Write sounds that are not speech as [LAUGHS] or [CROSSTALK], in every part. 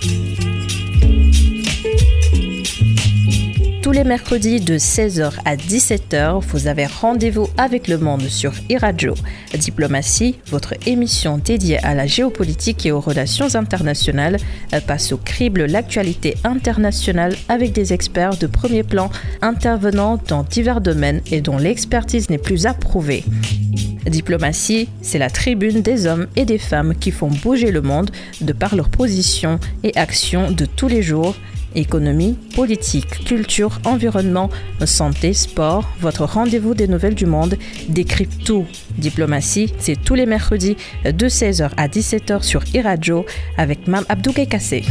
Tous les mercredis de 16h à 17h, vous avez rendez-vous avec le monde sur iRadio. Diplomatie, votre émission dédiée à la géopolitique et aux relations internationales, passe au crible l'actualité internationale avec des experts de premier plan intervenant dans divers domaines et dont l'expertise n'est plus approuvée. Diplomatie, c'est la tribune des hommes et des femmes qui font bouger le monde de par leurs positions et actions de tous les jours Économie, politique, culture, environnement, santé, sport, votre rendez-vous des nouvelles du monde décrypte tout. Diplomatie, c'est tous les mercredis de 16h à 17h sur iRadio avec Mme Abdou Kassé.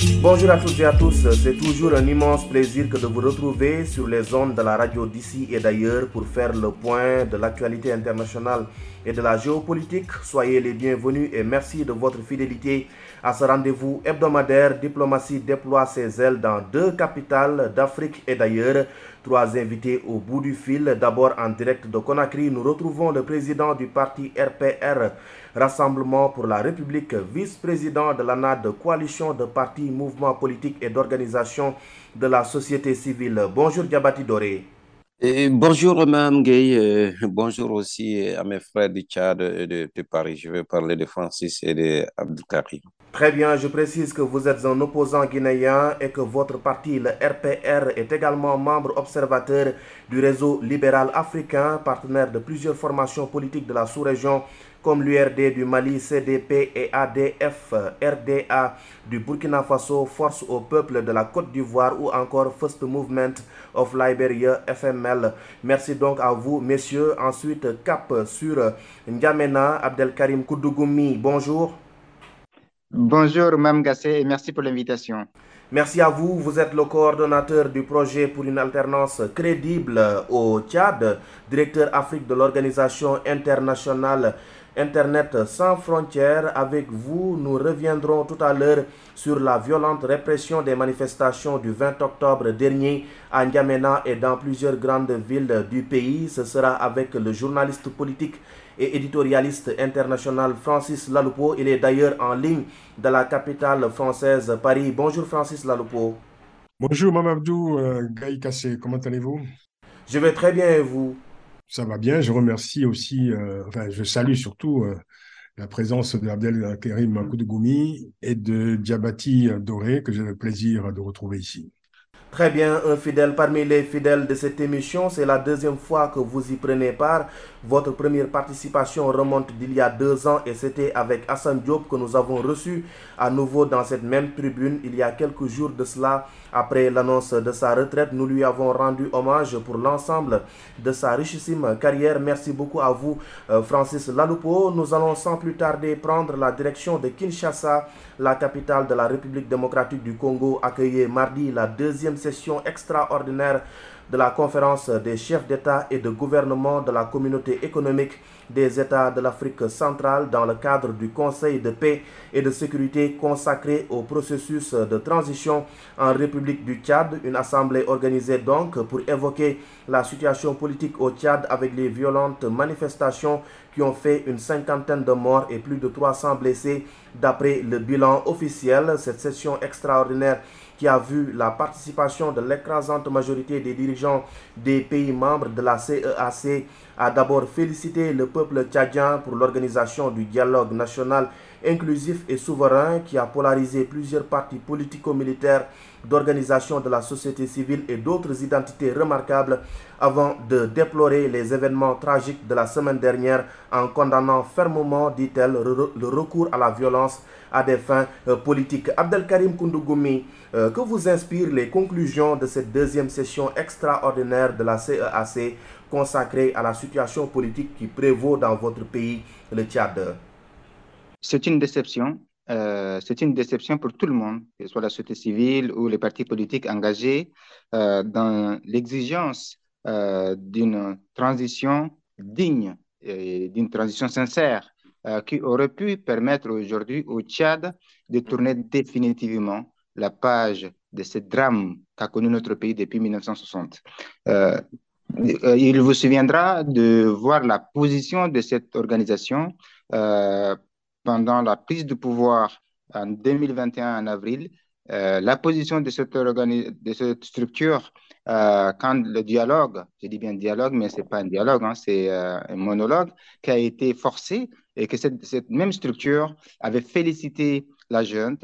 Bonjour à toutes et à tous, c'est toujours un immense plaisir que de vous retrouver sur les ondes de la radio d'ici et d'ailleurs pour faire le point de l'actualité internationale et de la géopolitique. Soyez les bienvenus et merci de votre fidélité à ce rendez-vous hebdomadaire. Diplomatie déploie ses ailes dans deux capitales d'Afrique et d'ailleurs. Trois invités au bout du fil. D'abord en direct de Conakry, nous retrouvons le président du parti RPR, Rassemblement pour la République, vice-président de l'ANAD, coalition de partis, mouvements politiques et d'organisations de la société civile. Bonjour Diabati Doré. Et bonjour, Mme Gay. Euh, [LAUGHS] bonjour aussi à mes frères du Tchad et de, de, Paris. Je vais parler de Francis et de Abdelkarim. Très bien, je précise que vous êtes un opposant guinéen et que votre parti, le RPR, est également membre observateur du réseau libéral africain, partenaire de plusieurs formations politiques de la sous-région comme l'URD du Mali, CDP et ADF, RDA du Burkina Faso, Force au peuple de la Côte d'Ivoire ou encore First Movement of Liberia, FML. Merci donc à vous, messieurs. Ensuite, cap sur N'Djamena, Abdelkarim Koudougoumi. Bonjour. Bonjour, Mme Gassé, et merci pour l'invitation. Merci à vous. Vous êtes le coordonnateur du projet pour une alternance crédible au Tchad, directeur Afrique de l'Organisation internationale Internet sans frontières. Avec vous, nous reviendrons tout à l'heure sur la violente répression des manifestations du 20 octobre dernier à N'Djamena et dans plusieurs grandes villes du pays. Ce sera avec le journaliste politique et éditorialiste international Francis Laloupo. Il est d'ailleurs en ligne de la capitale française Paris. Bonjour Francis Laloupo. Bonjour Mamadou euh, Gaï Kassé, comment allez-vous? Je vais très bien et vous? Ça va bien. Je remercie aussi, euh, enfin, je salue surtout euh, la présence d'Abdel Karim Goumi et de Diabati Doré, que j'ai le plaisir de retrouver ici. Très bien, un fidèle parmi les fidèles de cette émission. C'est la deuxième fois que vous y prenez part. Votre première participation remonte d'il y a deux ans et c'était avec Hassan Diop que nous avons reçu à nouveau dans cette même tribune il y a quelques jours de cela. Après l'annonce de sa retraite, nous lui avons rendu hommage pour l'ensemble de sa richissime carrière. Merci beaucoup à vous, euh, Francis Laloupo. Nous allons sans plus tarder prendre la direction de Kinshasa, la capitale de la République démocratique du Congo, accueillir mardi la deuxième session extraordinaire de la conférence des chefs d'État et de gouvernement de la communauté économique des États de l'Afrique centrale dans le cadre du Conseil de paix et de sécurité consacré au processus de transition en République du Tchad, une assemblée organisée donc pour évoquer la situation politique au Tchad avec les violentes manifestations qui ont fait une cinquantaine de morts et plus de 300 blessés d'après le bilan officiel. Cette session extraordinaire qui a vu la participation de l'écrasante majorité des dirigeants des pays membres de la CEAC, a d'abord félicité le peuple tchadien pour l'organisation du dialogue national inclusif et souverain qui a polarisé plusieurs partis politico-militaires d'organisation de la société civile et d'autres identités remarquables avant de déplorer les événements tragiques de la semaine dernière en condamnant fermement, dit-elle, le recours à la violence à des fins euh, politiques. Abdelkarim Koundougoumi, euh, que vous inspirent les conclusions de cette deuxième session extraordinaire de la CEAC consacrée à la situation politique qui prévaut dans votre pays, le Tchad? C'est une déception. Euh, c'est une déception pour tout le monde, que ce soit la société civile ou les partis politiques engagés dans l'exigence d'une transition digne, d'une transition sincère euh, qui aurait pu permettre aujourd'hui au Tchad de tourner définitivement la page de ce drame qu'a connu notre pays depuis 1960. Euh, euh, il vous souviendra de voir la position de cette organisation pendant la prise de pouvoir en 2021, en avril, la position de cette, structure quand le dialogue, je dis bien dialogue, mais ce n'est pas un dialogue, hein, c'est un monologue qui a été forcé et que cette, même structure avait félicité la jeune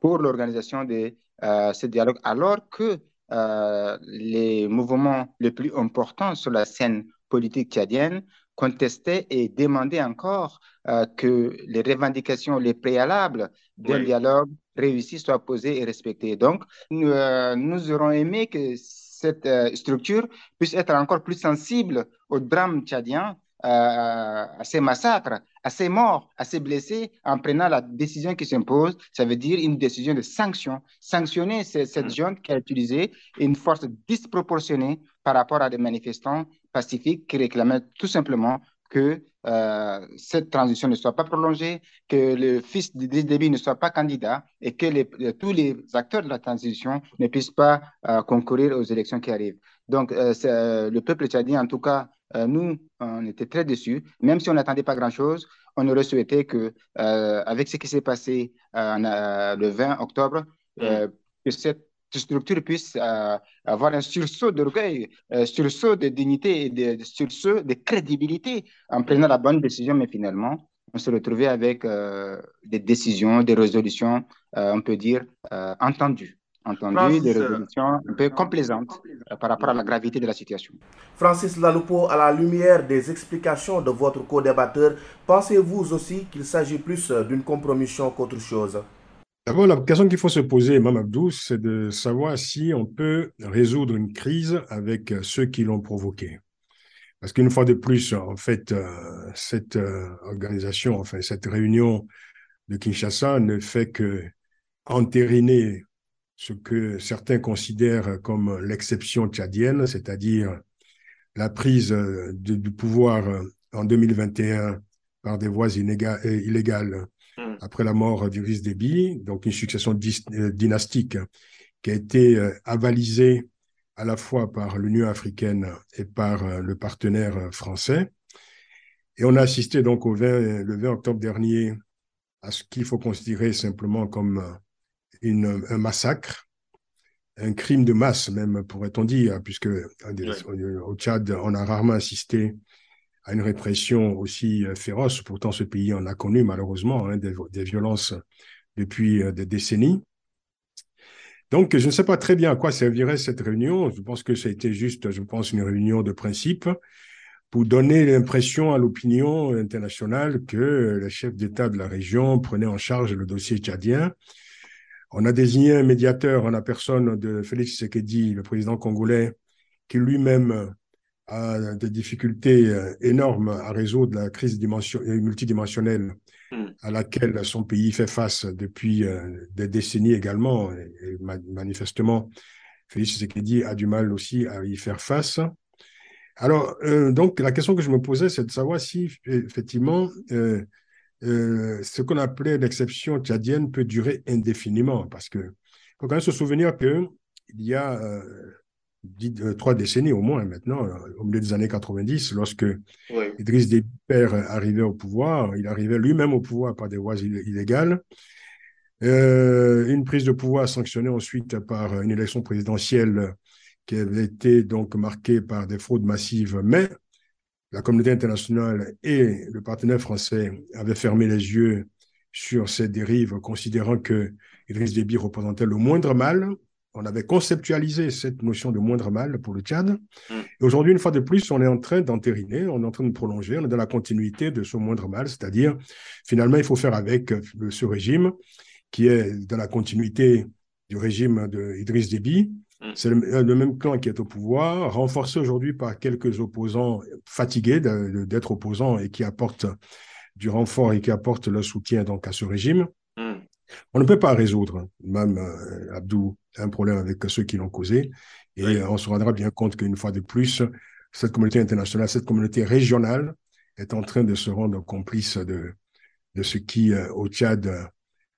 pour l'organisation de ce dialogue, alors que euh, les mouvements les plus importants sur la scène politique tchadienne contestaient et demandaient encore euh, que les revendications, les préalables d'un dialogue réussi soient posées et respectées. Donc, nous, euh, nous aurons aimé que cette structure puisse être encore plus sensible au drame tchadien à ces massacres, à ces morts, à ces blessés, en prenant la décision qui s'impose, ça veut dire une décision de sanction. Sanctionner cette mm. junte qui a utilisé une force disproportionnée par rapport à des manifestants pacifiques qui réclamaient tout simplement que euh, cette transition ne soit pas prolongée, que le fils de Déby ne soit pas candidat et que les, tous les acteurs de la transition ne puissent pas euh, concourir aux élections qui arrivent. Donc, euh, le peuple tchadien, en tout cas, euh, nous, on était très déçus. Même si on n'attendait pas grand-chose, on aurait souhaité que, euh, avec ce qui s'est passé euh, le 20 octobre, mm. que cette structure puisse avoir un sursaut d'orgueil, un sursaut de dignité et un sursaut de crédibilité en prenant la bonne décision. Mais finalement, on se retrouvait avec des décisions, des résolutions, on peut dire, entendues entendu des euh, résolutions un peu complaisantes euh, par rapport à la gravité de la situation. Francis Laloupo, à la lumière des explications de votre co-débatteur, pensez-vous aussi qu'il s'agit plus euh, d'une compromission qu'autre chose? D'abord, la question qu'il faut se poser, Mme Abdou, c'est de savoir si on peut résoudre une crise avec ceux qui l'ont provoquée. Parce qu'une fois de plus, en fait, cette organisation, enfin, cette réunion de Kinshasa ne fait que entériner ce que certains considèrent comme l'exception tchadienne, c'est-à-dire la prise euh, du pouvoir euh, en 2021 par des voies euh, illégales après la mort d'Iris Déby, donc une succession dynastique qui a été avalisée à la fois par l'Union africaine et par le partenaire français. Et on a assisté donc au 20, le 20 octobre dernier à ce qu'il faut considérer simplement comme un massacre, un crime de masse même, pourrait-on dire, puisque au Tchad, on a rarement assisté à une répression aussi euh, féroce. Pourtant, ce pays en a connu malheureusement hein, des, violences depuis euh, des décennies. Donc, je ne sais pas très bien à quoi servirait cette réunion. Je pense que c'était juste, je pense, une réunion de principe pour donner l'impression à l'opinion internationale que le chef d'État de la région prenait en charge le dossier tchadien on a désigné un médiateur en la personne de Félix Tshisekedi, le président congolais, qui lui-même a des difficultés euh, énormes à résoudre la crise euh, multidimensionnelle hmm. à laquelle son pays fait face depuis euh, des décennies également. Et manifestement, Félix Tshisekedi a du mal aussi à y faire face. Alors, donc, la question que je me posais, c'est de savoir si, effectivement, euh, ce qu'on appelait l'exception tchadienne peut durer indéfiniment parce que faut quand même se souvenir que il y a euh, euh, trois décennies au moins maintenant, au milieu des années 90, lorsque Idriss Déby arrivait au pouvoir, il arrivait lui-même au pouvoir par des voies illégales. une prise de pouvoir sanctionnée ensuite par une élection présidentielle qui avait été donc marquée par des fraudes massives, mais la communauté internationale et le partenaire français avaient fermé les yeux sur ces dérives, considérant que Idriss Déby représentait le moindre mal. On avait conceptualisé cette notion de moindre mal pour le Tchad. Mm. Et aujourd'hui, une fois de plus, on est en train d'entériner, on est en train de prolonger, on est dans la continuité de ce moindre mal, c'est-à-dire, finalement, il faut faire avec ce régime qui est dans la continuité du régime d'Idriss Déby, Mm. C'est le, même clan qui est au pouvoir, renforcé aujourd'hui par quelques opposants fatigués d'être opposants et qui apportent du renfort et qui apportent leur soutien donc à ce régime. Mm. On ne peut pas résoudre, même euh, Abdou, un problème avec ceux qui l'ont causé. Et on se rendra bien compte qu'une fois de plus, cette communauté internationale, cette communauté régionale est en train de se rendre complice de, de ce qui, euh, au Tchad,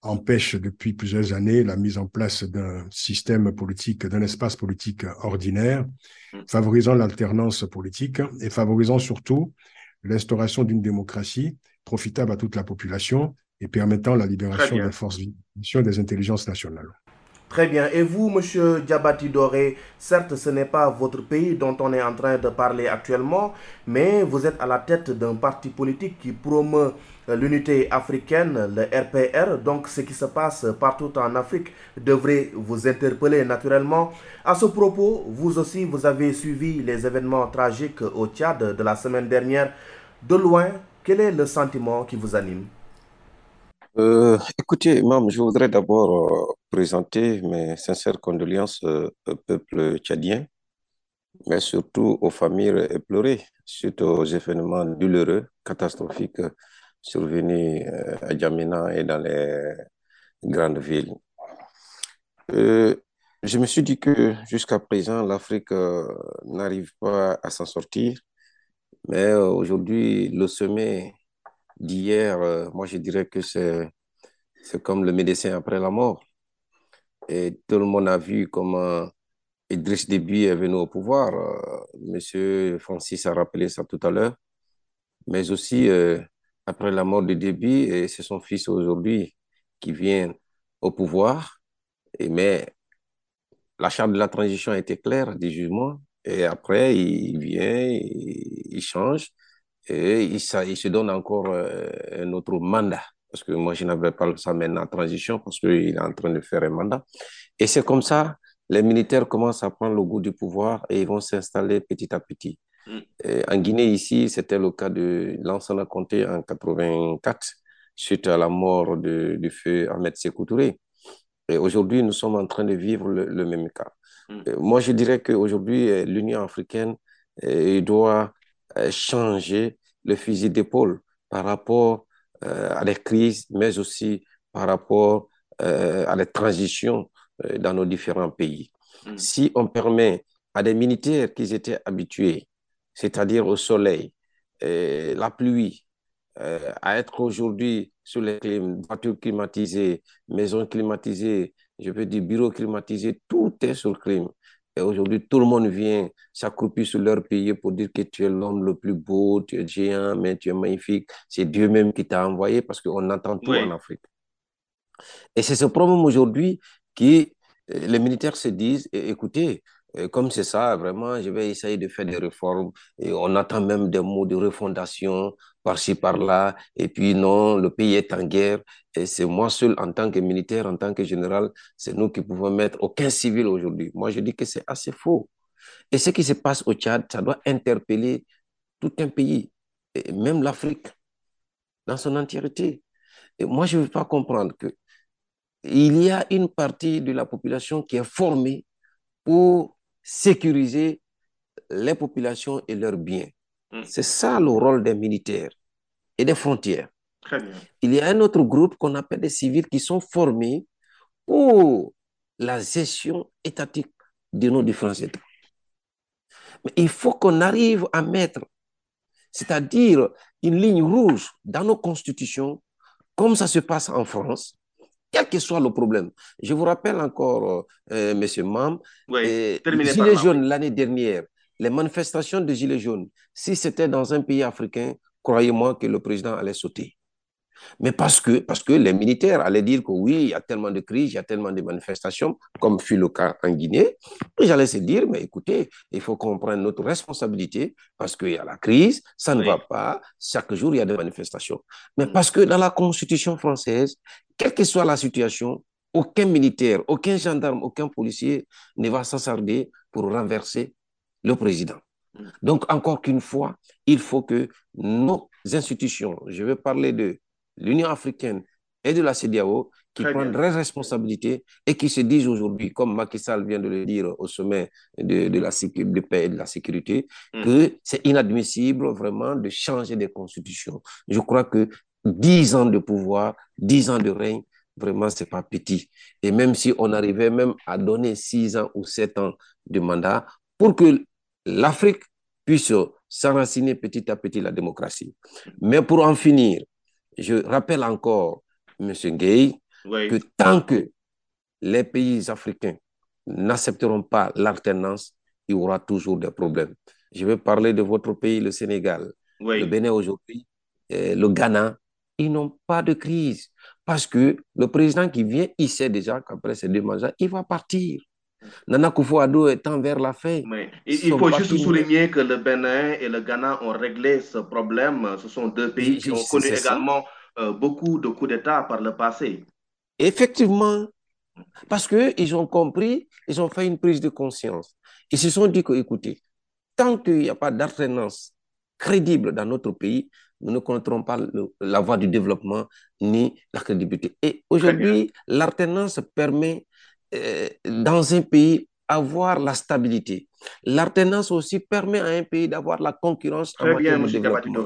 empêche depuis plusieurs années la mise en place d'un système politique, d'un espace politique ordinaire, mm. favorisant l'alternance politique et favorisant surtout l'instauration d'une démocratie profitable à toute la population et permettant la libération des forces des intelligences nationales. Très bien. Et vous, Monsieur Diabati Doré, certes, ce n'est pas votre pays dont on est en train de parler actuellement, mais vous êtes à la tête d'un parti politique qui promeut l'unité africaine, le RPR. Donc, ce qui se passe partout en Afrique devrait vous interpeller naturellement. À ce propos, vous aussi, vous avez suivi les événements tragiques au Tchad de la semaine dernière. De loin, quel est le sentiment qui vous anime? Euh, écoutez, Mam, je voudrais d'abord euh, présenter mes sincères condoléances euh, au peuple tchadien, mais surtout aux familles éplorées suite aux événements douloureux, catastrophiques survenus à Djamena et dans les grandes villes. je me suis dit que jusqu'à présent, l'Afrique n'arrive pas à s'en sortir, mais aujourd'hui, le sommet d'hier, euh, moi je dirais que c'est comme le médecin après la mort. Et tout le monde a vu comment Idriss Déby est venu au pouvoir. Euh, monsieur Francis a rappelé ça tout à l'heure. Mais aussi, euh, après la mort de Déby, c'est son fils aujourd'hui qui vient au pouvoir. Mais la charte de la transition été claire, des jugements. Et après, il vient, il change et il, il se donne encore euh, un autre mandat. Parce que moi, je n'avais pas ça maintenant en transition parce qu'il est en train de faire un mandat. Et c'est comme ça, les militaires commencent à prendre le goût du pouvoir et ils vont s'installer petit à petit. Mm. en Guinée, ici, c'était le cas de Lansana Conté en 84, suite à la mort de, du feu Ahmed Sékou Touré. Et aujourd'hui, nous sommes en train de vivre le, même cas. Mm. moi, je dirais qu'aujourd'hui, l'Union africaine doit euh, changer le fusil d'épaule par rapport euh, à les crises, mais aussi par rapport euh, à les transitions dans nos différents pays. Mm. Si on permet à des militaires qui étaient habitués, c'est-à-dire au soleil, la pluie, à être aujourd'hui sur les clim, voitures climatisées, maisons climatisées, je veux dire bureaux climatisés, tout est sur le clim. Et aujourd'hui, tout le monde vient s'accroupir sur leur pays pour dire que tu es l'homme le plus beau, tu es géant, mais tu es magnifique. C'est Dieu même qui t'a envoyé parce qu'on entend tout en Afrique. Et c'est ce problème aujourd'hui qui euh, les militaires se disent, écoutez, euh, comme c'est ça, vraiment, je vais essayer de faire des réformes. Et on attend même des mots de refondation par-ci, par-là. Et puis, non, le pays est en guerre. Et c'est moi seul, en tant que militaire, en tant que général, c'est nous qui pouvons mettre aucun civil aujourd'hui. Moi, je dis que c'est assez faux. Et ce qui se passe au Tchad, ça doit interpeller tout un pays, et même l'Afrique, dans son entièreté. Et moi, je ne veux pas comprendre que il y a une partie de la population qui est formée pour sécuriser les populations et leurs biens. Hmm. C'est ça le rôle des militaires et des frontières. Il y a un autre groupe qu'on appelle des civils qui sont formés pour la gestion étatique de nos différents États. Mais il faut qu'on arrive à mettre, c'est-à-dire une ligne rouge dans nos constitutions, comme ça se passe en France, quel que soit le problème. Je vous rappelle encore, euh, Monsieur Mam, les Gilets jaunes l'année dernière, les manifestations de Gilets jaunes, si c'était dans un pays africain, croyez-moi que le président allait sauter. Mais parce que, parce que les militaires allaient dire que oui, il y a tellement de crises, il y a tellement de manifestations, comme fut le cas en Guinée. Et j'allais se dire, mais écoutez, il faut qu'on prenne notre responsabilité parce qu'il y a la crise, ça ne va pas, chaque jour il y a des manifestations. Mais mm. parce que dans la Constitution française, quelle que soit la situation, aucun militaire, aucun gendarme, aucun policier ne va s'assarder pour renverser le président. Mm. Donc, encore qu'une fois, il faut que nos institutions, je vais parler de l'Union africaine et de la CDAO qui prennent des responsabilités et qui se disent aujourd'hui, comme Macky Sall vient de le dire au sommet de, de la de paix et de la sécurité, mm. que c'est inadmissible vraiment de changer des constitutions. Je crois que dix ans de pouvoir, dix ans de règne, vraiment, c'est pas petit. Et même si on arrivait même à donner six ans ou sept ans de mandat pour que l'Afrique puisse s'enraciner petit à petit la démocratie. Mais pour en finir, je rappelle encore, M. Gay, que tant que les pays africains n'accepteront pas l'alternance, il y aura toujours des problèmes. Je vais parler de votre pays, le Sénégal, le Bénin aujourd'hui, le Ghana, ils n'ont pas de crise. Parce que le président qui vient, il sait déjà qu'après ces deux mandats, il va partir. Nana Kufuado étant vers la fin. il, faut juste souligner que le Bénin et le Ghana ont réglé ce problème. Ce sont deux pays qui ont connu également euh, beaucoup de coups d'État par le passé. Effectivement, parce qu'ils ont compris, ils ont fait une prise de conscience. Ils se sont dit que, écoutez, tant qu'il n'y a pas d'alternance crédible dans notre pays, nous ne connaîtrons pas la voie du développement ni la crédibilité. Et aujourd'hui, l'alternance permet euh, dans un pays avoir la stabilité. L'alternance aussi permet à un pays d'avoir la concurrence Très en bien, de développement.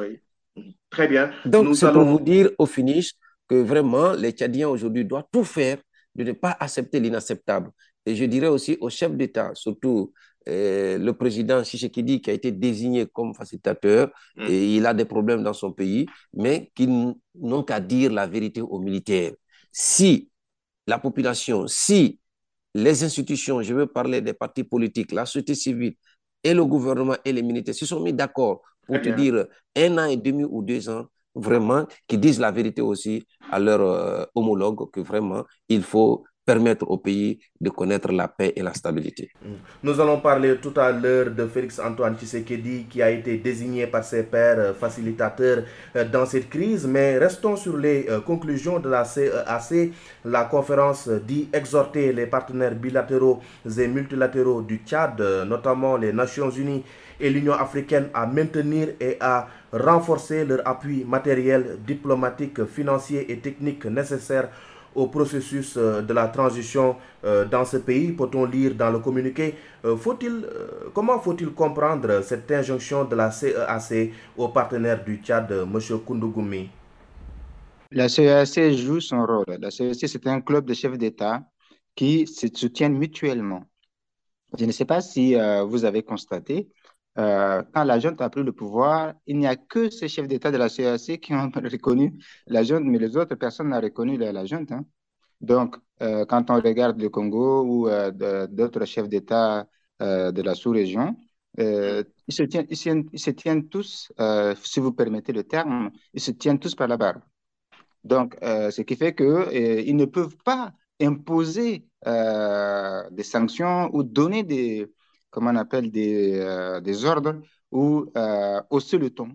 Très bien. Donc, c'est pour vous dire au finish que vraiment, les Tchadiens aujourd'hui doivent tout faire de ne pas accepter l'inacceptable. Et je dirais aussi aux chefs d'État, surtout euh, le président Tshisekedi qui a été désigné comme facilitateur, mm. et il a des problèmes dans son pays, mais qui n'ont qu'à dire la vérité aux militaires. Si la population, si les institutions, je veux parler des partis politiques, la société civile et le gouvernement et les militaires se sont mis d'accord pour te dire un an et demi ou deux ans, vraiment, qui disent la vérité aussi à leurs euh, homologues, que vraiment, il faut permettre au pays de connaître la paix et la stabilité. Mm. Nous allons parler tout à l'heure de Félix Antoine Tshisekedi qui a été désigné par ses pairs euh, facilitateurs euh, dans cette crise, mais restons sur les conclusions de la CEAC. La conférence dit exhorter les partenaires bilatéraux et multilatéraux du Tchad, notamment les Nations Unies et l'Union africaine à maintenir et à renforcer leur appui matériel, diplomatique, financier et technique nécessaire au processus euh, de la transition euh, dans ce pays, peut-on lire dans le communiqué. Euh, faut-il, comment faut-il comprendre cette injonction de la CEAC aux partenaires du Tchad, M. Koundougoumi La CEAC joue son rôle. La CEAC, c'est un club de chefs d'État qui se soutiennent mutuellement. Je ne sais pas si vous avez constaté, euh, quand la junte a pris le pouvoir, il n'y a que ces chefs d'État de la CAC qui ont [LAUGHS] reconnu la junte, mais les autres personnes n'ont reconnu la, junte. Hein. Donc, euh, quand on regarde le Congo ou euh, d'autres chefs d'État de la sous-région, ils se, tiennent, ils, se tiennent, tous, si vous permettez le terme, ils se tiennent tous par la barbe. Donc, ce qui fait qu'ils ne peuvent pas imposer des sanctions ou donner des, comment on appelle, des, euh, des ordres ou euh, hausser le ton.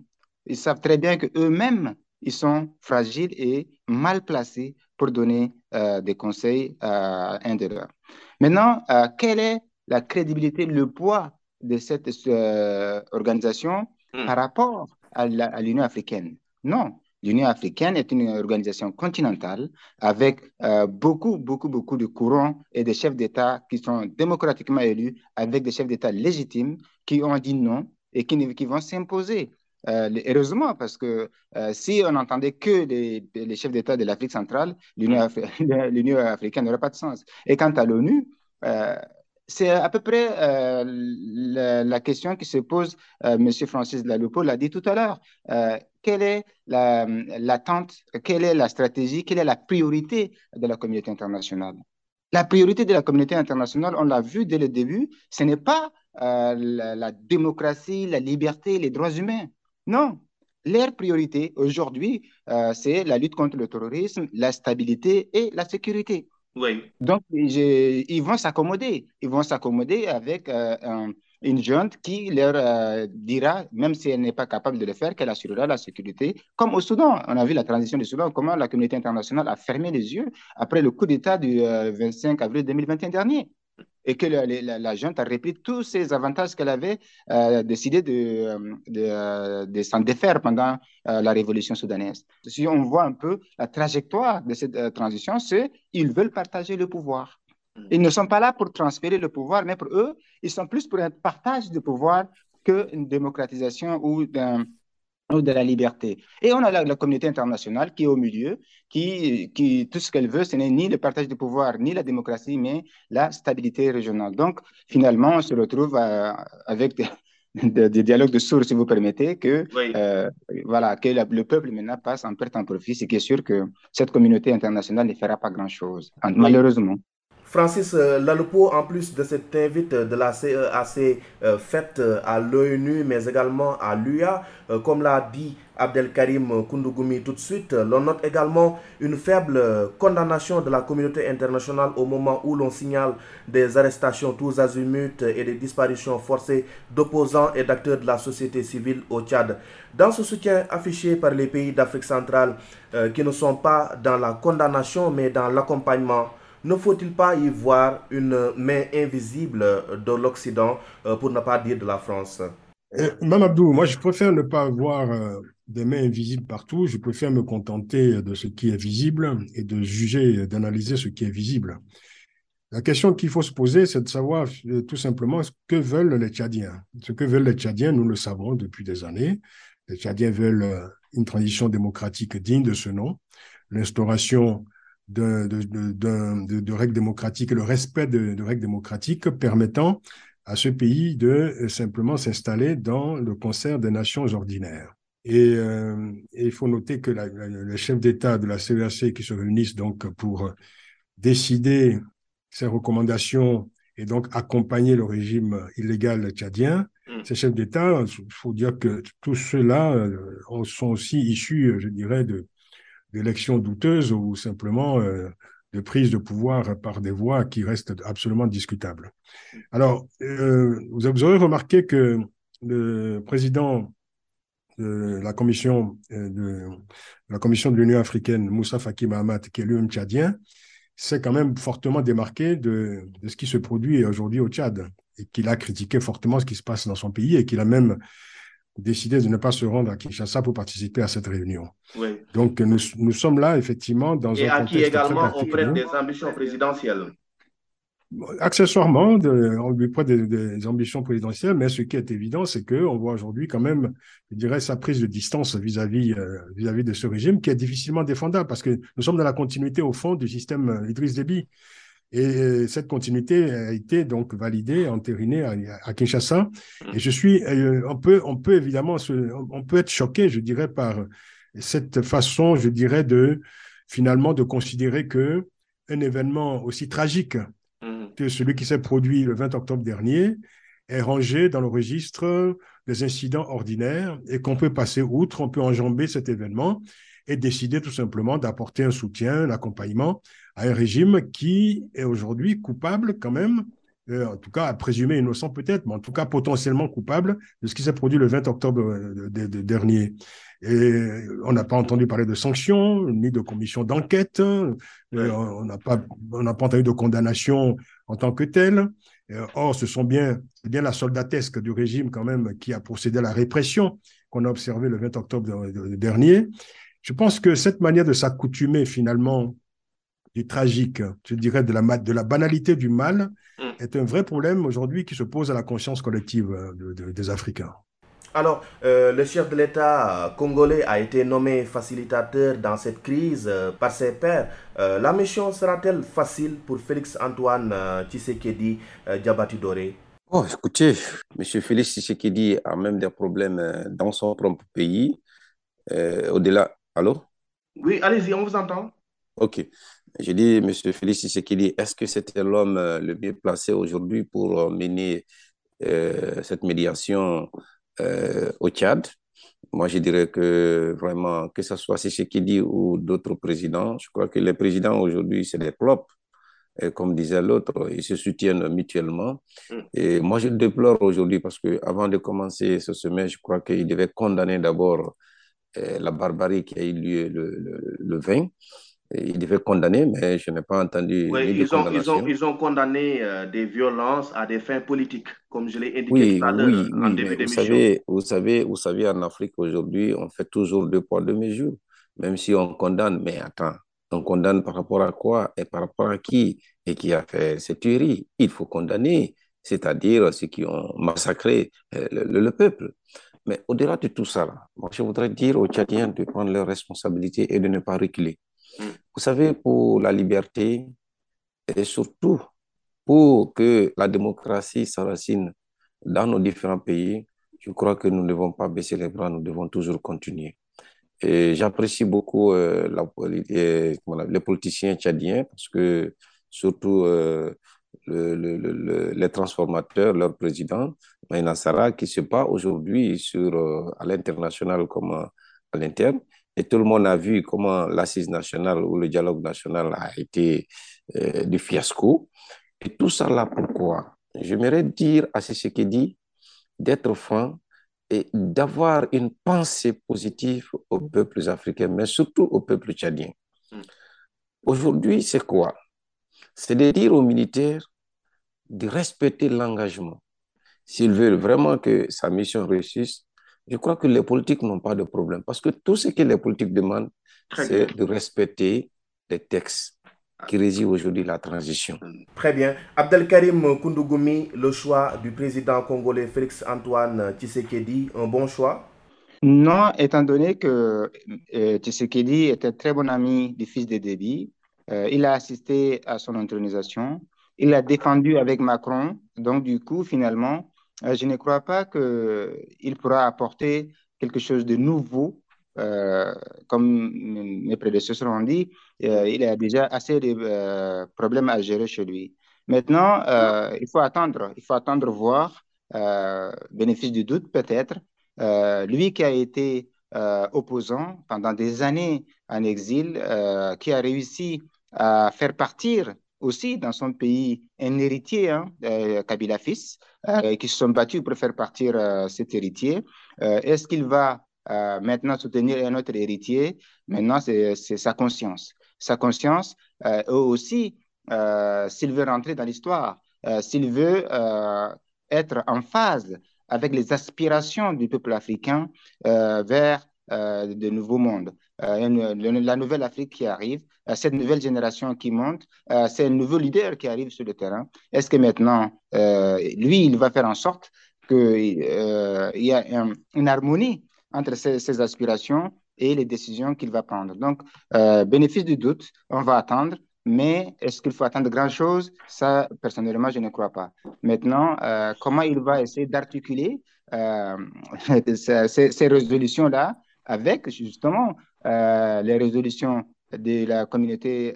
Ils savent très bien qu'eux-mêmes, ils sont fragiles et mal placés pour donner euh, des conseils à un des leurs. Maintenant, quelle est la crédibilité, le poids de cette organisation hmm. par rapport à l'Union africaine? Non, L'Union africaine est une organisation continentale avec euh, beaucoup, beaucoup, beaucoup de courants et de chefs d'État qui sont démocratiquement élus, avec des chefs d'État légitimes qui ont dit non et qui, vont s'imposer. Euh, heureusement, parce que euh, si on n'entendait que les, chefs d'État de l'Afrique centrale, [LAUGHS] l'Union africaine n'aurait pas de sens. Et quant à l'ONU, c'est à peu près la, question qui se pose, M. Francis Lalupo l'a dit tout à l'heure quelle est l'attente, quelle est la stratégie, quelle est la priorité de la communauté internationale. La priorité de la communauté internationale, on l'a vu dès le début, ce n'est pas euh, la, démocratie, la liberté, les droits humains. Non, leur priorité aujourd'hui, euh, c'est la lutte contre le terrorisme, la stabilité et la sécurité. Oui. Donc, ils vont s'accommoder. Ils vont s'accommoder avec euh, un, une junte qui leur euh, dira, même si elle n'est pas capable de le faire, qu'elle assurera la sécurité. Comme au Soudan, on a vu la transition du Soudan, comment la communauté internationale a fermé les yeux après le coup d'État du 25 euh, avril 2021 dernier. Et que la, junte a repris tous ces avantages qu'elle avait euh, décidé de, de, de s'en défaire pendant la révolution soudanaise. Si on voit un peu la trajectoire de cette transition, c'est qu'ils veulent partager le pouvoir. Ils ne sont pas là pour transférer le pouvoir, mais pour eux, ils sont plus pour un partage de pouvoir qu'une démocratisation ou, ou de la liberté. Et on a la, communauté internationale qui est au milieu, qui, qui tout ce qu'elle veut, ce n'est ni le partage de pouvoir, ni la démocratie, mais la stabilité régionale. Donc, finalement, on se retrouve euh, avec des, dialogues de sourds, si vous permettez, que, euh, voilà, que le peuple maintenant passe en perte en profit, ce qui est sûr que cette communauté internationale ne fera pas grand-chose, malheureusement. Francis Lalupo, en plus de cette invite de la CEAC faite à l'ONU, mais également à l'UA, comme l'a dit Abdelkarim Koundougoumi tout de suite. L'on note également une faible condamnation de la communauté internationale au moment où l'on signale des arrestations tous azimuts et des disparitions forcées d'opposants et d'acteurs de la société civile au Tchad. Dans ce soutien affiché par les pays d'Afrique centrale euh, qui ne sont pas dans la condamnation mais dans l'accompagnement, ne faut-il pas y voir une main invisible de l'Occident, euh, pour ne pas dire de la France? Euh, Abdou, moi je préfère ne pas voir euh, des mains invisibles partout, je préfère me contenter de ce qui est visible et de juger, d'analyser ce qui est visible. La question qu'il faut se poser, c'est de savoir euh, tout simplement ce que veulent les Tchadiens. Ce que veulent les Tchadiens, nous le savons depuis des années. Les Tchadiens veulent euh, une transition démocratique digne de ce nom, l'instauration de, de, de, règles démocratiques, le respect de, règles démocratiques permettant à ce pays de euh, simplement s'installer dans le concert des nations ordinaires. Euh, et, il faut noter que la, le chef d'État de la CEAC qui se réunissent donc pour décider ces recommandations et donc accompagner le régime illégal tchadien, mm. ces chefs d'État, il faut dire que tous ceux-là euh, sont aussi issus, je dirais, de d'élections douteuses ou simplement euh, de prise de pouvoir par des voies qui restent absolument discutables. Alors, vous aurez remarqué que le président de la commission euh, de, la commission de l'Union africaine, Moussa Faki Mahamat, qui est lui-même tchadien, s'est quand même fortement démarqué de, de ce qui se produit aujourd'hui au Tchad et qu'il a critiqué fortement ce qui se passe dans son pays et qu'il a même décidé de ne pas se rendre à Kinshasa pour participer à cette réunion. Oui. Donc nous, nous, sommes là effectivement dans et un contexte Et à qui également on prête des ambitions présidentielles. Accessoirement, on lui prête des, ambitions présidentielles, mais ce qui est évident, c'est qu'on voit aujourd'hui quand même, je dirais, sa prise de distance vis-à-vis euh, vis-à-vis de ce régime qui est difficilement défendable parce que nous sommes dans la continuité au fond du système euh, Idriss Déby. Et euh, cette continuité a été donc validée, entérinée à, Kinshasa. Et je suis, on peut, on peut évidemment, on peut être choqué, je dirais, par cette façon, je dirais, de finalement de considérer que un événement aussi tragique que celui qui s'est produit le 20 octobre dernier est rangé dans le registre des incidents ordinaires et qu'on peut passer outre, on peut enjamber cet événement et décider tout simplement d'apporter un soutien, un accompagnement à un régime qui est aujourd'hui coupable quand même, euh, en tout cas présumé innocent peut-être, mais en tout cas potentiellement coupable de ce qui s'est produit le 20 octobre euh, dernier. Et on n'a pas entendu parler de sanctions, ni de commission d'enquête. Euh, on n'a pas, on pas entendu de condamnation en tant que telle. Or, ce sont bien, bien la soldatesque du régime quand même qui a procédé à la répression qu'on a observée le 20 octobre dernier. Je pense que cette manière de s'accoutumer finalement du tragique, je dirais de la, de la banalité du mal, mm. est un vrai problème aujourd'hui qui se pose à la conscience collective euh, des Africains. Alors, euh, le chef de l'État congolais a été nommé facilitateur dans cette crise euh, par ses pairs. Euh, la mission sera-t-elle facile pour Félix Antoine Tshisekedi Diabati Doré? Oh, écoutez, M. Félix Tshisekedi a même des problèmes dans son propre pays. Au-delà, allô? Oui, allez-y, on vous entend. Ok. Je dis, M. Félix Tshisekedi, est-ce que c'était l'homme le mieux placé aujourd'hui pour mener cette médiation euh, au Tchad? Moi, je dirais que vraiment, que ce soit dit ou d'autres présidents, je crois que les présidents aujourd'hui, c'est des clopes. Et comme disait l'autre, ils se soutiennent mutuellement. Mm. Et moi, je déplore aujourd'hui parce que avant de commencer ce sommet, je crois qu'il devait condamner d'abord euh, la barbarie qui a eu lieu le, le, le 20 ils devaient condamner, mais je n'ai pas entendu. Oui, ils, ont, ils, ont, ils, ont, condamné euh, des violences à des fins politiques, comme je l'ai indiqué tout à l'heure oui, en début. Vous savez, vous, savez, vous savez, en Afrique aujourd'hui, on fait toujours deux poids, deux mesures, même si on condamne. Mais attends, on condamne par rapport à quoi et par rapport à qui et qui a fait cette tuerie? Il faut condamner, c'est-à-dire ceux qui ont massacré euh, le, le peuple. Mais au-delà de tout ça, moi, je voudrais dire aux Tchadiens de prendre leurs responsabilités et de ne pas reculer. Vous savez, pour la liberté et surtout pour que la démocratie s'enracine dans nos différents pays, je crois que nous ne devons pas baisser les bras, nous devons toujours continuer. Et j'apprécie beaucoup euh, la, les, les, politiciens tchadiens parce que surtout les transformateurs, leur président, Maïna Sara, qui se bat aujourd'hui sur, à l'international comme à l'interne. Et tout le monde a vu comment l'assise nationale ou le dialogue national a été du fiasco. Et tout ça là, pourquoi? J'aimerais dire à dit d'être franc et d'avoir une pensée positive aux peuples africains, mais surtout aux peuples tchadiens. Hmm. Aujourd'hui, c'est quoi? C'est de dire aux militaires de respecter l'engagement. S'ils veulent vraiment que sa mission réussisse, je crois que les politiques n'ont pas de problème. Parce que tout ce que les politiques demandent, c'est de respecter les textes qui réside aujourd'hui la transition. Très bien. Abdelkarim Koundougoumi, le choix du président congolais Félix Antoine Tshisekedi, un bon choix? Non, étant donné que euh, Tshisekedi était très bon ami du fils de Déby, euh, il a assisté à son intronisation, il a défendu avec Macron, donc du coup, finalement, euh, je ne crois pas qu'il pourra apporter quelque chose de nouveau euh, comme mes prédécesseurs ont dit, il a déjà assez de problèmes à gérer chez lui. Maintenant, il faut attendre, il faut attendre voir, bénéfice du doute peut-être, lui qui a été opposant pendant des années en exil, qui a réussi à faire partir aussi dans son pays un héritier, hein, Kabila fils, qui se sont battus pour faire partir cet héritier. Est-ce qu'il va euh, maintenant soutenir un autre héritier, maintenant c'est sa conscience. Sa conscience, euh, aussi, euh, s'il veut rentrer dans l'histoire, s'il veut être en phase avec les aspirations du peuple africain vers de nouveaux mondes. La nouvelle Afrique qui arrive, cette nouvelle génération qui monte, c'est un nouveau leader qui arrive sur le terrain. Est-ce que maintenant, lui, il va faire en sorte qu'il y a une harmonie entre ses, aspirations et les décisions qu'il va prendre? Donc, euh, bénéfice du doute, on va attendre, mais est-ce qu'il faut attendre grand-chose? Ça, personnellement, je ne crois pas. Maintenant, euh, comment il va essayer d'articuler euh, [LAUGHS] ces, résolutions-là avec justement les résolutions de la communauté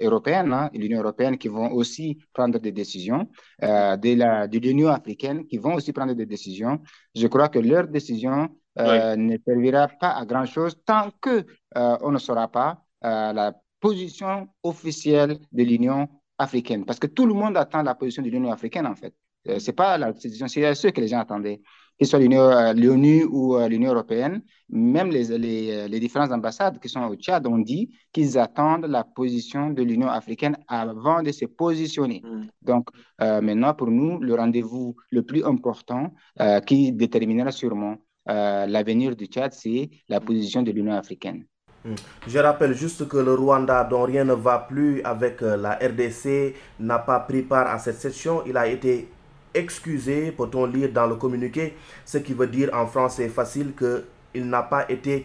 européenne, hein, l'Union européenne, qui vont aussi prendre des décisions, de l'Union africaine, qui vont aussi prendre des décisions. Je crois que leurs décisions euh, ne servira pas à grand-chose tant que euh, on ne saura pas euh, la position officielle de l'Union africaine. Parce que tout le monde attend la position de l'Union africaine, en fait. c'est pas la position, c'est ce que les gens attendaient. Que ce soit l'ONU ou l'Union européenne, même les, les, les, différentes ambassades qui sont au Tchad ont dit qu'ils attendent la position de l'Union africaine avant de se positionner. Mm. Donc, maintenant, pour nous, le rendez-vous le plus important qui déterminera sûrement euh, l'avenir du Tchad, c'est la position de l'Union africaine. Hmm. Je rappelle juste que le Rwanda, dont rien ne va plus avec euh, la RDC, n'a pas pris part à cette session. Il a été excusé, peut-on lire dans le communiqué, ce qui veut dire en français facile qu'il n'a pas été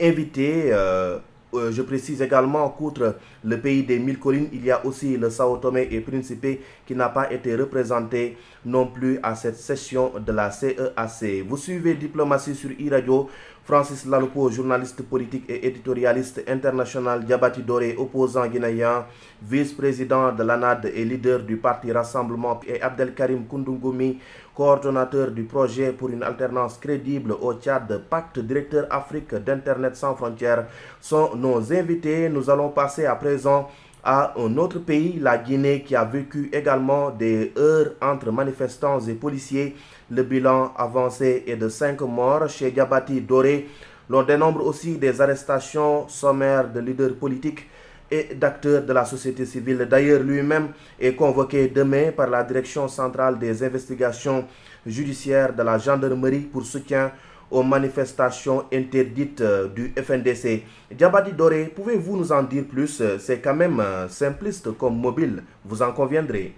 invité. Euh, je précise également qu'outre le pays des mille collines, il y a aussi le Sao Tomé et Principe qui n'a pas été représenté non plus à cette session de la CEAC. Vous suivez Diplomatie sur e-radio. Francis Laloupo, journaliste politique et éditorialiste international, Diabati Doré, opposant guinéen, vice-président de l'ANAD et leader du parti Rassemblement, et Abdelkarim Koundougoumi, coordonnateur du projet pour une alternance crédible au Tchad, pacte directeur Afrique d'Internet sans frontières, sont nos invités. Nous allons passer à présent à un autre pays, la Guinée, qui a vécu également des heures entre manifestants et policiers. Le bilan avancé est de 5 morts chez Gabati Doré. L'on dénombre aussi des arrestations sommaires de leaders politiques et d'acteurs de la société civile. D'ailleurs, lui-même est convoqué demain par la Direction centrale des investigations judiciaires de la gendarmerie pour soutien aux manifestations interdites euh, du FNDC. Diabadi Doré, pouvez-vous nous en dire plus? C'est quand même euh, simpliste comme mobile, vous en conviendrez.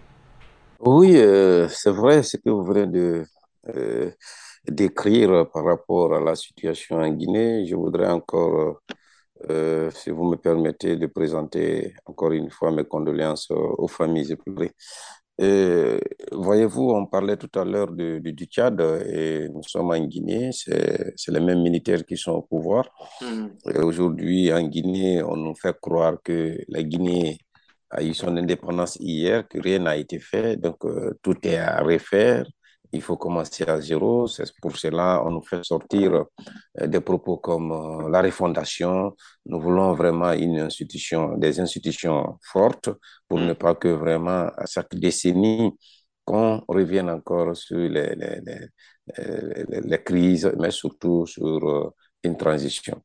Oui, euh, c'est vrai ce que vous venez de décrire par rapport à la situation en Guinée. Je voudrais encore, si vous me permettez, de présenter encore une fois mes condoléances aux familles éplorées. Voyez-vous, on parlait tout à l'heure du, du, Tchad et nous sommes en Guinée, c'est les mêmes militaires qui sont au pouvoir. Mm. Aujourd'hui, en Guinée, on nous fait croire que la Guinée a eu son indépendance hier, que rien n'a été fait, donc tout est à refaire il faut commencer à zéro. C'est pour cela qu'on nous fait sortir euh, des propos comme euh, la refondation. Nous voulons vraiment une institution, des institutions fortes pour ne pas que vraiment à chaque décennie, qu'on revienne encore sur les, les, les, les crises, mais surtout sur euh, une transition.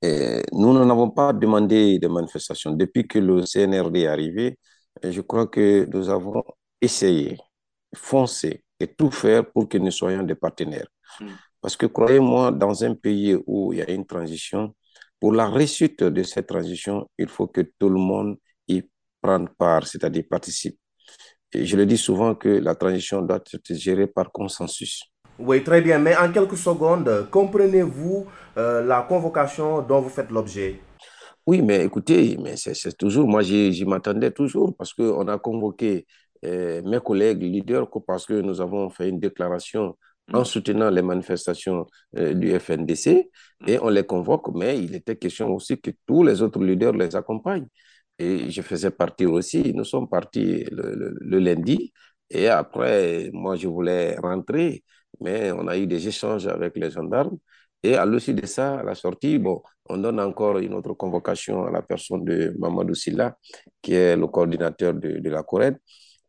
Et nous n'avons pas demandé de manifestations. Depuis que le CNRD est arrivé, je crois que nous avons essayé foncer et tout faire pour que nous soyons des partenaires. Mm. Parce que croyez-moi, dans un pays où il y a une transition, pour la réussite de cette transition, il faut que tout le monde y prenne part, c'est-à-dire participe. Et je le dis souvent que la transition doit être gérée par consensus. Oui, très bien. Mais en quelques secondes, comprenez-vous euh, la convocation dont vous faites l'objet? Oui, mais écoutez, mais c'est toujours, moi j'y m'attendais toujours parce qu'on a convoqué mes collègues leaders parce que nous avons fait une déclaration en mm. soutenant les manifestations euh, du FNDC mm. et on les convoque, mais il était question aussi que tous les autres leaders les accompagnent. Et je faisais partie aussi, nous sommes partis le, lundi et après, moi je voulais rentrer, mais on a eu des échanges avec les gendarmes. Et à l'issue de ça, à la sortie, bon, on donne encore une autre convocation à la personne de Mamadou Silla, qui est le coordinateur de, de la Corée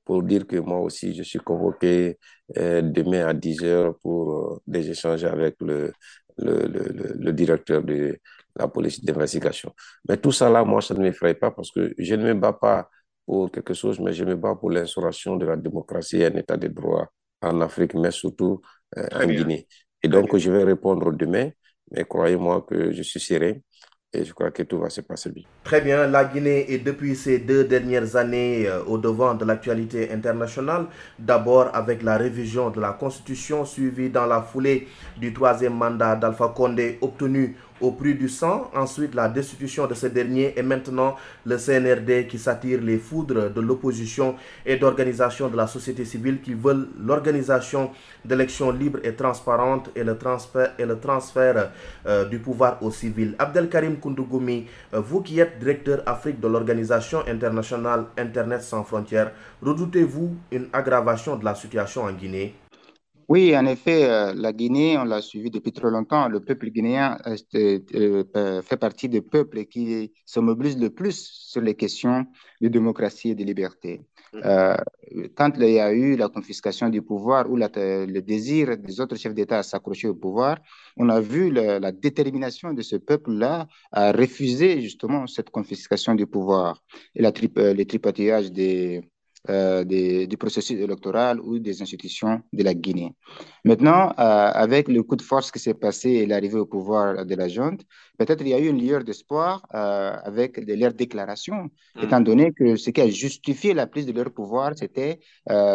pour dire que moi aussi, je suis convoqué euh, demain à 10 heures pour euh, des échanges avec le, le, le, le, directeur de la police d'investigation. Mais tout ça là, moi, ça ne m'effraie pas parce que je ne me bats pas pour quelque chose, mais je me bats pour l'instauration de la démocratie et un état de droit en Afrique, mais surtout euh, en Guinée. Et donc, je vais répondre demain, mais croyez-moi que je suis serein et je crois que tout va se passer bien. Très bien. La Guinée est depuis ces deux dernières années euh, au devant de l'actualité internationale. D'abord avec la révision de la Constitution suivie dans la foulée du troisième mandat d'Alpha Condé obtenu au prix du sang, ensuite la destitution de ce dernier et maintenant le CNRD qui s'attire les foudres de l'opposition et d'organisations de la société civile qui veulent l'organisation d'élections libres et transparentes et le transfert, et le transfert euh, du pouvoir aux civils. Abdelkarim Koundougoumi, euh, vous qui êtes directeur Afrique de l'organisation internationale Internet sans frontières, redoutez-vous une aggravation de la situation en Guinée? Oui, en effet, euh, la Guinée, on l'a suivi depuis trop longtemps. Le peuple guinéen euh, euh, fait partie des peuples qui se mobilisent le plus sur les questions de démocratie et de liberté. Mm. quand il y a eu la confiscation du pouvoir ou le désir des autres chefs d'État à s'accrocher au pouvoir, on a vu la détermination de ce peuple-là à refuser justement cette confiscation du pouvoir et la les tripatillages des euh, du processus électoral ou des institutions de la Guinée. Maintenant, euh, avec le coup de force qui s'est passé et l'arrivée au pouvoir de la junte, peut-être il y a eu une lueur d'espoir euh, avec leurs déclarations, mm. étant donné que ce qui a justifié la prise de leur pouvoir, c'était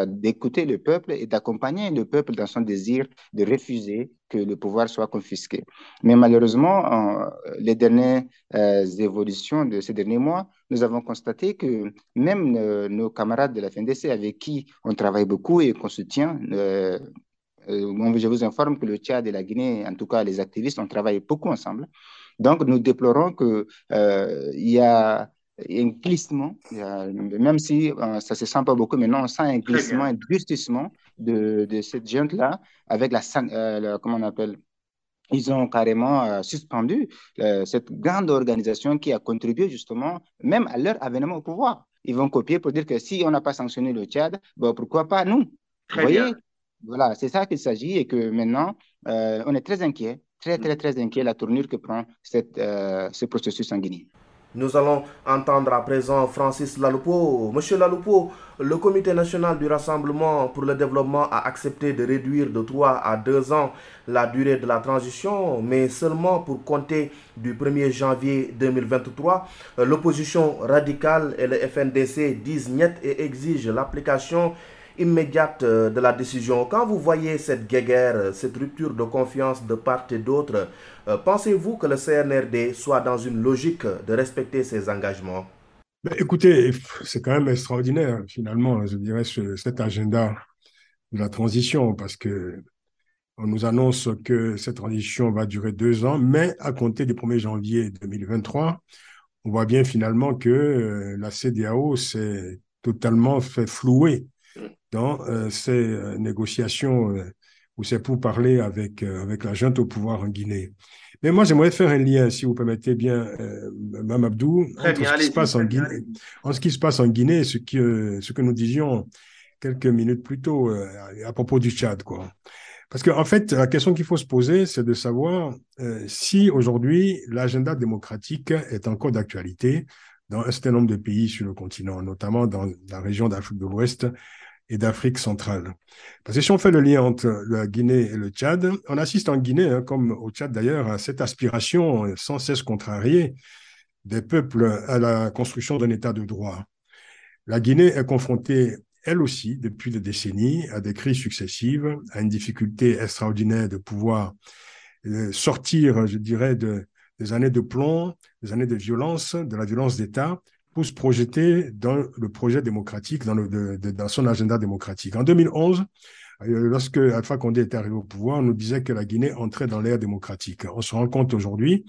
d'écouter le peuple et d'accompagner le peuple dans son désir de refuser que le pouvoir soit confisqué. Mais malheureusement, les dernières évolutions de ces derniers mois, nous avons constaté que même euh, nos camarades de la FNDC avec qui on travaille beaucoup et qu'on soutient, euh, euh, je vous informe que le Tchad et la Guinée, en tout cas les activistes, on travaille beaucoup ensemble. Donc nous déplorons qu'il y a un glissement, même si ça ne se sent pas beaucoup, mais non, on sent un glissement, un durcissement de, de cette junte-là avec la, la, comment on appelle, ils ont carrément euh, suspendu euh, cette grande organisation qui a contribué justement même à leur avènement au pouvoir. Ils vont copier pour dire que si on n'a pas sanctionné le Tchad, pourquoi pas nous? Vous voyez? Voilà, c'est ça qu'il s'agit et que maintenant, euh, on est très inquiet, très, très, très inquiet de la tournure que prend cette, ce processus en Guinée. Nous allons entendre à présent Francis Laloupo. Monsieur Laloupo, le Comité national du Rassemblement pour le développement a accepté de réduire de 3 à 2 ans la durée de la transition, mais seulement pour compter du 1er janvier 2023. L'opposition radicale et le FNDC disent net et exigent l'application immédiate euh, de la décision. Quand vous voyez cette guerre, euh, cette rupture de confiance de part et d'autre, euh, pensez-vous que le CNRD soit dans une logique de respecter ses engagements? Ben, Écoutez, c'est quand même extraordinaire, finalement, je dirais, cet agenda de la transition, parce que on nous annonce que cette transition va durer deux ans, mais à compter du 1er janvier 2023, on voit bien finalement que la CDAO s'est totalement fait flouer dans ces négociations où c'est pour parler avec, avec la junte au pouvoir en Guinée. Mais moi, j'aimerais faire un lien, si vous permettez bien, euh, Mme Abdou, entre ce qui se passe en Guinée, en ce qui se passe en Guinée, ce, qui, ce que nous disions quelques minutes plus tôt euh, à propos du Tchad, quoi. Parce qu'en en fait, la question qu'il faut se poser, c'est de savoir euh, si aujourd'hui l'agenda démocratique est encore d'actualité dans un certain nombre de pays sur le continent, notamment dans la région d'Afrique de l'Ouest et d'Afrique centrale. Parce que si on fait le lien entre la Guinée et le Tchad, on assiste en Guinée, hein, comme au Tchad d'ailleurs, à cette aspiration sans cesse contrariée des peuples à la construction d'un État de droit. La Guinée est confrontée, elle aussi, depuis des décennies, à des crises successives, à une difficulté extraordinaire de pouvoir euh, sortir, je dirais, de, des années de plomb, des années de violence, de la violence d'État, pour se projeter dans le projet démocratique, dans, le, dans son agenda démocratique. En 2011, euh, lorsque Alpha Condé était arrivé au pouvoir, on nous disait que la Guinée entrait dans l'ère démocratique. On se rend compte aujourd'hui,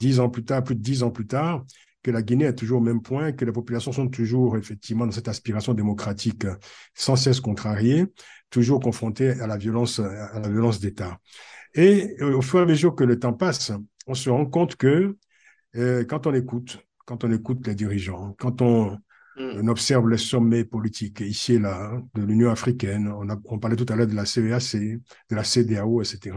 dix ans plus tard, plus de dix ans plus tard, que la Guinée est toujours au même point, que les populations sont toujours effectivement dans cette aspiration démocratique sans cesse contrariée, toujours confrontées à la violence, à la violence d'État. Et euh, au fur et à mesure que le temps passe, on se rend compte que euh, quand on écoute, quand on écoute les dirigeants, quand on, mm. observe les sommets politiques ici et là, hein, de l'Union africaine, on, a, on, parlait tout à l'heure de la CEAC, e de la CDAO, etc.,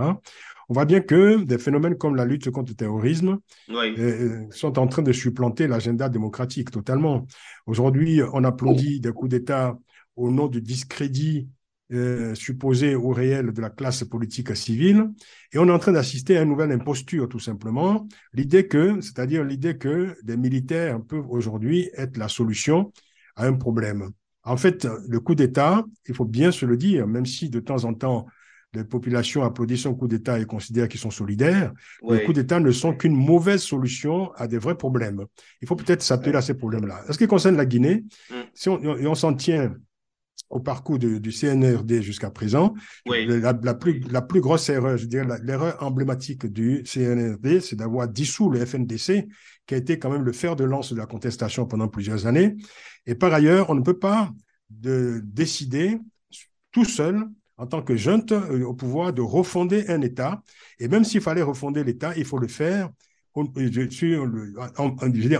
on voit bien que des phénomènes comme la lutte contre le terrorisme euh, euh, sont en train de supplanter l'agenda démocratique totalement. Aujourd'hui, on applaudit des coups d'État au nom du discrédit euh, supposé ou réel de la classe politique civile. Et on est en train d'assister à une nouvelle imposture, tout simplement. L'idée que, c'est-à-dire l'idée que des militaires peuvent aujourd'hui être la solution à un problème. En fait, le coup d'État, il faut bien se le dire, même si de temps en temps, les populations applaudissent un coup d'État et considèrent qu'ils sont solidaires, les coups d'État ne sont qu'une mauvaise solution à des vrais problèmes. Il faut peut-être s'atteler à ces problèmes-là. En ce qui concerne la Guinée, mm. si on, on s'en tient au parcours du CNRD jusqu'à présent. La, plus, la plus grosse erreur, je dirais, l'erreur emblématique du CNRD, c'est d'avoir dissous le FNDC, qui a été quand même le fer de lance de la contestation pendant plusieurs années. Et par ailleurs, on ne peut pas de décider tout seul en tant que junte euh, au pouvoir de refonder un État. Et même s'il fallait refonder l'État, il faut le faire je en,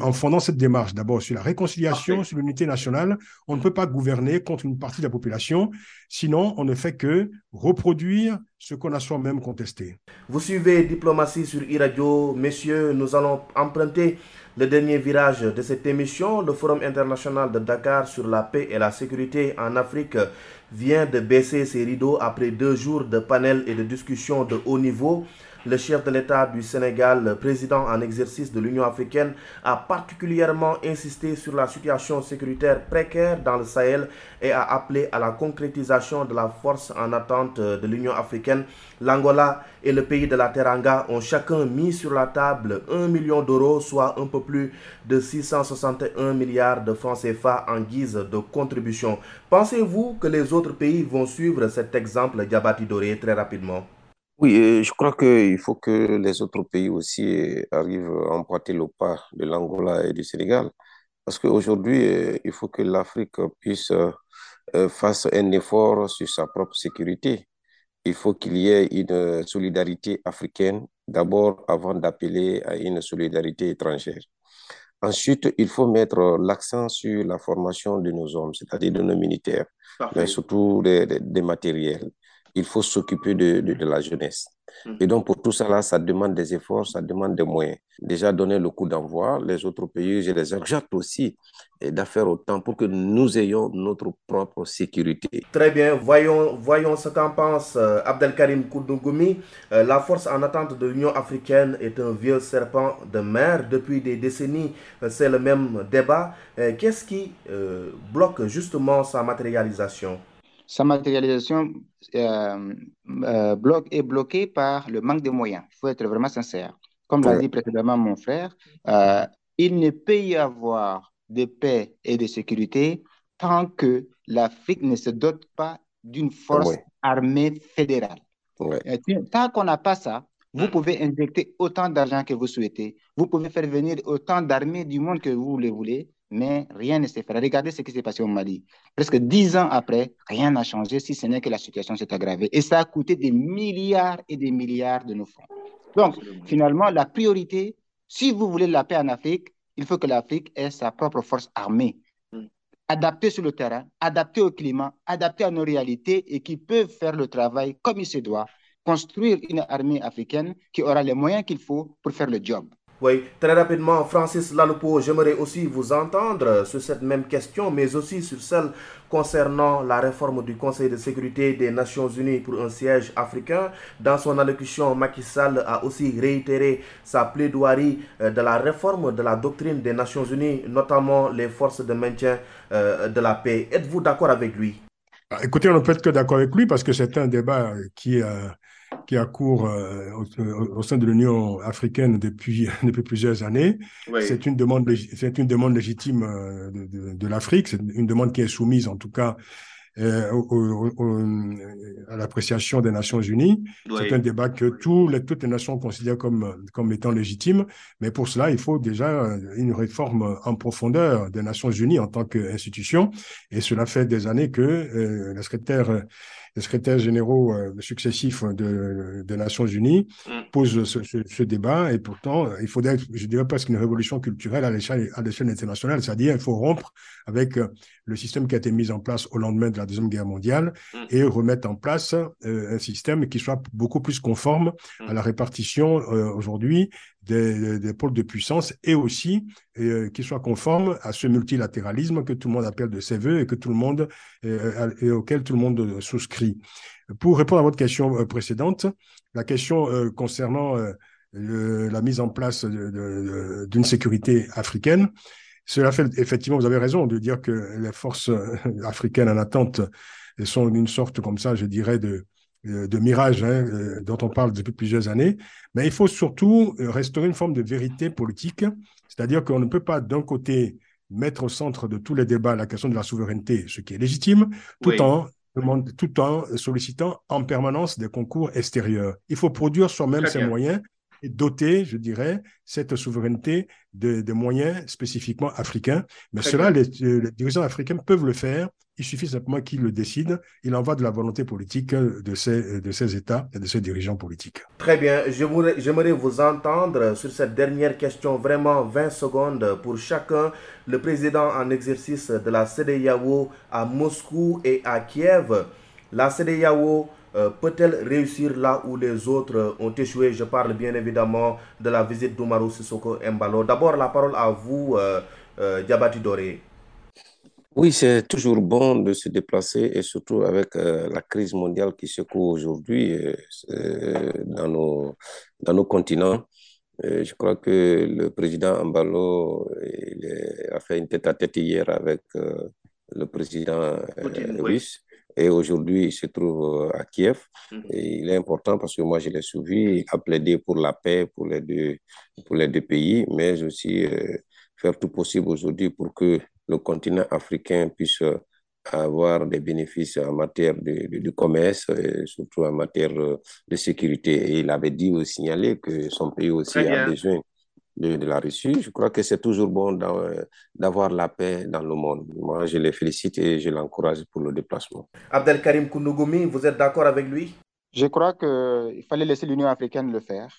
en fondant cette démarche. D'abord sur la réconciliation, sur l'unité nationale, on ne peut pas gouverner contre une partie de la population, sinon on ne fait que reproduire ce qu'on a soi-même contesté. Vous suivez Diplomatie sur e Messieurs, nous allons emprunter le dernier virage de cette émission. Le Forum international de Dakar sur la paix et la sécurité en Afrique vient de baisser ses rideaux après deux jours de panels et de discussions de haut niveau le chef de l'État du Sénégal, président en exercice de l'Union africaine, a particulièrement insisté sur la situation sécuritaire précaire dans le Sahel et a appelé à la concrétisation de la force en attente de l'Union africaine. L'Angola et le pays de la Teranga ont chacun mis sur la table 1 million d'euros, soit un peu plus de 661 milliards de francs CFA en guise de contribution. Pensez-vous que les autres pays vont suivre cet exemple Diabati Doré très rapidement? Oui, je crois qu'il faut que les autres pays aussi arrivent à emprunter le pas de l'Angola et du Sénégal. Parce qu'aujourd'hui, il faut que l'Afrique puisse euh, faire un effort sur sa propre sécurité. Il faut qu'il y ait une solidarité africaine, d'abord avant d'appeler à une solidarité étrangère. Ensuite, il faut mettre l'accent sur la formation de nos hommes, c'est-à-dire de nos militaires, mais surtout des matériels il faut s'occuper de, de, la jeunesse. Mm. Et donc, pour tout ça, là, ça demande des efforts, ça demande des moyens. Déjà, donner le coup d'envoi, les autres pays, je les exhorte aussi d'affaire autant pour que nous ayons notre propre sécurité. Très bien, voyons, voyons ce qu'en pense euh, Abdelkarim Koudougoumi. Euh, la force en attente de l'Union africaine est un vieux serpent de mer. Depuis des décennies, euh, c'est le même débat. Qu'est-ce qui bloque justement sa matérialisation? Sa matérialisation euh, euh, bloque, est bloquée par le manque de moyens. Il faut être vraiment sincère. Comme l'a dit précédemment mon frère, euh, il ne peut y avoir de paix et de sécurité tant que l'Afrique ne se dote pas d'une force armée fédérale. Tant qu'on n'a pas ça, Vous pouvez injecter autant d'argent que vous souhaitez. Vous pouvez faire venir autant d'armées du monde que vous le voulez, mais rien ne s'est fait. Regardez ce qui s'est passé au Mali. Presque dix ans après, rien n'a changé, si ce n'est que la situation s'est aggravée. Et ça a coûté des milliards et des milliards de nos fonds. Donc, finalement, la priorité, si vous voulez la paix en Afrique, il faut que l'Afrique ait sa propre force armée, mm. adaptée sur le terrain, adaptée au climat, adaptée à nos réalités et qui peuvent faire le travail comme il se doit, construire une armée africaine qui aura les moyens qu'il faut pour faire le job. Oui, très rapidement, Francis Laloupo, j'aimerais aussi vous entendre sur cette même question, mais aussi sur celle concernant la réforme du Conseil de sécurité des Nations Unies pour un siège africain. Dans son allocution, Macky Sall a aussi réitéré sa plaidoirie euh, de la réforme de la doctrine des Nations Unies, notamment les forces de maintien euh, de la paix. Êtes-vous d'accord avec lui? Ah, Écoutez, on ne peut être que d'accord avec lui parce que c'est un débat qui... Euh, qui a cours euh, au, sein de l'Union africaine depuis, [LAUGHS] depuis plusieurs années. C'est une, demande, c'est une demande légitime euh, de, de, l'Afrique, c'est une demande qui est soumise en tout cas euh, à l'appréciation des Nations Unies. C'est un débat que les, toutes les nations considèrent comme, comme étant légitime, mais pour cela, il faut déjà une réforme en profondeur des Nations Unies en tant qu'institution, et cela fait des années que euh, la secrétaire les secrétaires généraux euh, successifs de, des Nations Unies mm. posent ce, ce, débat et pourtant, il faudrait, je dirais presque une révolution culturelle à l'échelle internationale, c'est-à-dire il faut rompre avec euh, le système qui a été mis en place au lendemain de la Deuxième Guerre mondiale mm. et remettre en place euh, un système qui soit beaucoup plus conforme à la mm. répartition aujourd'hui des, des, pôles de puissance et aussi qui soit conforme à ce multilatéralisme que tout le monde appelle de ses voeux et que tout le monde et auquel tout le monde souscrit. Pour répondre à votre question euh, précédente, la question euh, concernant euh, la mise en place d'une sécurité africaine, cela fait effectivement, vous avez raison de dire que les forces africaines en attente sont une sorte comme ça, je dirais, de, de mirage hein, dont on parle depuis plusieurs années. Mais il faut surtout restaurer une forme de vérité politique, c'est-à-dire qu'on ne peut pas d'un côté mettre au centre de tous les débats la question de la souveraineté, ce qui est légitime, tout en tout en sollicitant en permanence des concours extérieurs. Il faut produire soi-même ses moyens doter, je dirais, cette souveraineté de, moyens spécifiquement africains. Mais cela, les, dirigeants africains peuvent le faire. Il suffit simplement qu'ils le décident. Il en va de la volonté politique de ces, de ces États et de ces dirigeants politiques. Très bien. J'aimerais vous entendre sur cette dernière question, vraiment 20 secondes pour chacun. Le président en exercice de la CDAO à Moscou et à Kiev. La CDAO euh, peut-elle réussir là où les autres ont échoué? Je parle bien évidemment de la visite d'Umaru Sissoko Mbalo. D'abord, la parole à vous, euh, euh, Diabati Doré. Oui, c'est toujours bon de se déplacer et surtout avec la crise mondiale qui secoue aujourd'hui dans, nos, dans nos continents. je crois que le président Mbalo a fait une tête-à-tête hier avec le président russe et aujourd'hui il se trouve euh, à Kiev. Mhm. Et il est important parce que moi je l'ai suivi, il a plaidé pour la paix pour les deux, pour les deux pays, mais aussi euh, faire tout possible aujourd'hui pour que le continent africain puisse euh, avoir des bénéfices en matière de, de, commerce et surtout en matière de sécurité. Et il avait dit ou signalé que son pays aussi a besoin de, la Russie. Je crois que c'est toujours bon d'avoir la paix dans le monde. Moi, je les félicite et je l'encourage pour le déplacement. Abdelkarim Kounogoumi, vous êtes d'accord avec lui? Je crois qu'il fallait laisser l'Union africaine le faire.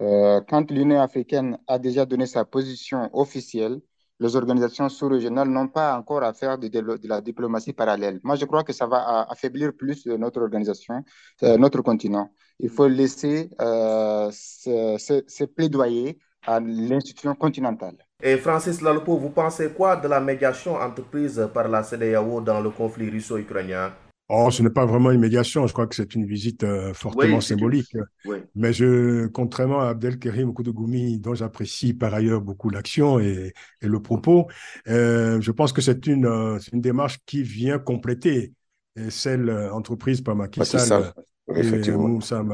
Euh, quand l'Union africaine a déjà donné sa position officielle, les organisations sous-régionales n'ont pas encore à faire de, de, la diplomatie parallèle. Moi, je crois que ça va affaiblir plus notre organisation, euh, notre continent. Il faut laisser euh, ces plaidoyer à l'institution continentale. Et Francis Lalupo, vous pensez quoi de la médiation entreprise par la CDAO dans le conflit russo-ukrainien? Oh, ce n'est pas vraiment une médiation, je crois que c'est une visite euh, fortement symbolique. Mais je, contrairement à Abdelkerim Koudogoumi, dont j'apprécie par ailleurs beaucoup l'action et, et, le propos, euh, je pense que c'est une, euh, une démarche qui vient compléter celle entreprise par Macky Sall Effectivement. Moussa,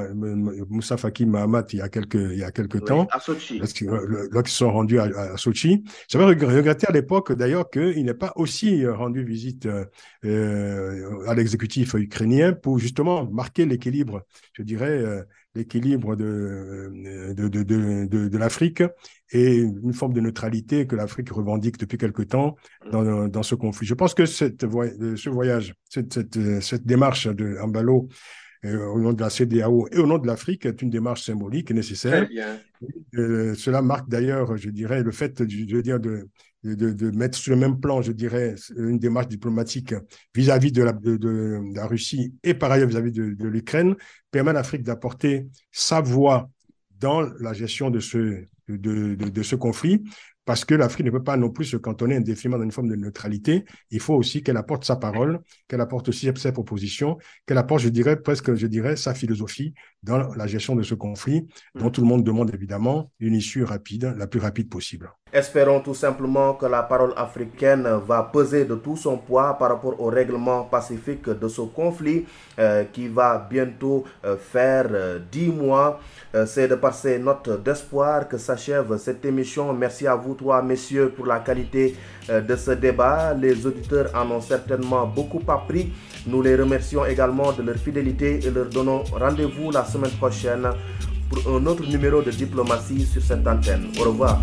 Moussa Faki Mahamat il y a quelques, il y a quelques temps. À Sochi. Lorsqu'ils sont rendus à, Sochi. J'avais regretté à l'époque d'ailleurs qu'il n'ait pas aussi rendu visite euh, euh, à l'exécutif ukrainien pour justement marquer l'équilibre, je dirais, euh, l'équilibre de, de, de, de, de l'Afrique et une forme de neutralité que l'Afrique revendique depuis quelque temps dans, dans ce conflit. Je pense que cette, ce voyage, cette, cette, cette démarche de Ambalo euh, au nom de la CDAO et au nom de l'Afrique est une démarche symbolique et nécessaire. Euh, cela marque d'ailleurs, je dirais, le fait de, je veux dire, de, de, de, mettre sur le même plan, je dirais, une démarche diplomatique vis-à-vis de, la, de, la Russie et par ailleurs vis-à-vis de, l'Ukraine, permet à l'Afrique d'apporter sa voix dans la gestion de ce, de, ce conflit, parce que l'Afrique ne peut pas non plus se cantonner indéfiniment dans une forme de neutralité. Il faut aussi qu'elle apporte sa parole, qu'elle apporte aussi ses propositions, qu'elle apporte, je dirais, presque, je dirais, sa philosophie dans la gestion de ce conflit, dont tout le monde demande évidemment une issue rapide, la plus rapide possible. Espérons tout simplement que la parole africaine va peser de tout son poids par rapport au règlement pacifique de ce conflit euh, qui va bientôt euh, faire euh, dix mois. C'est de par ces notes d'espoir que s'achève cette émission. Merci à vous trois, messieurs, pour la qualité de ce débat. Les auditeurs en ont certainement beaucoup appris. Nous les remercions également de leur fidélité et leur donnons rendez-vous la semaine prochaine pour un autre numéro de diplomatie sur cette antenne. Au revoir.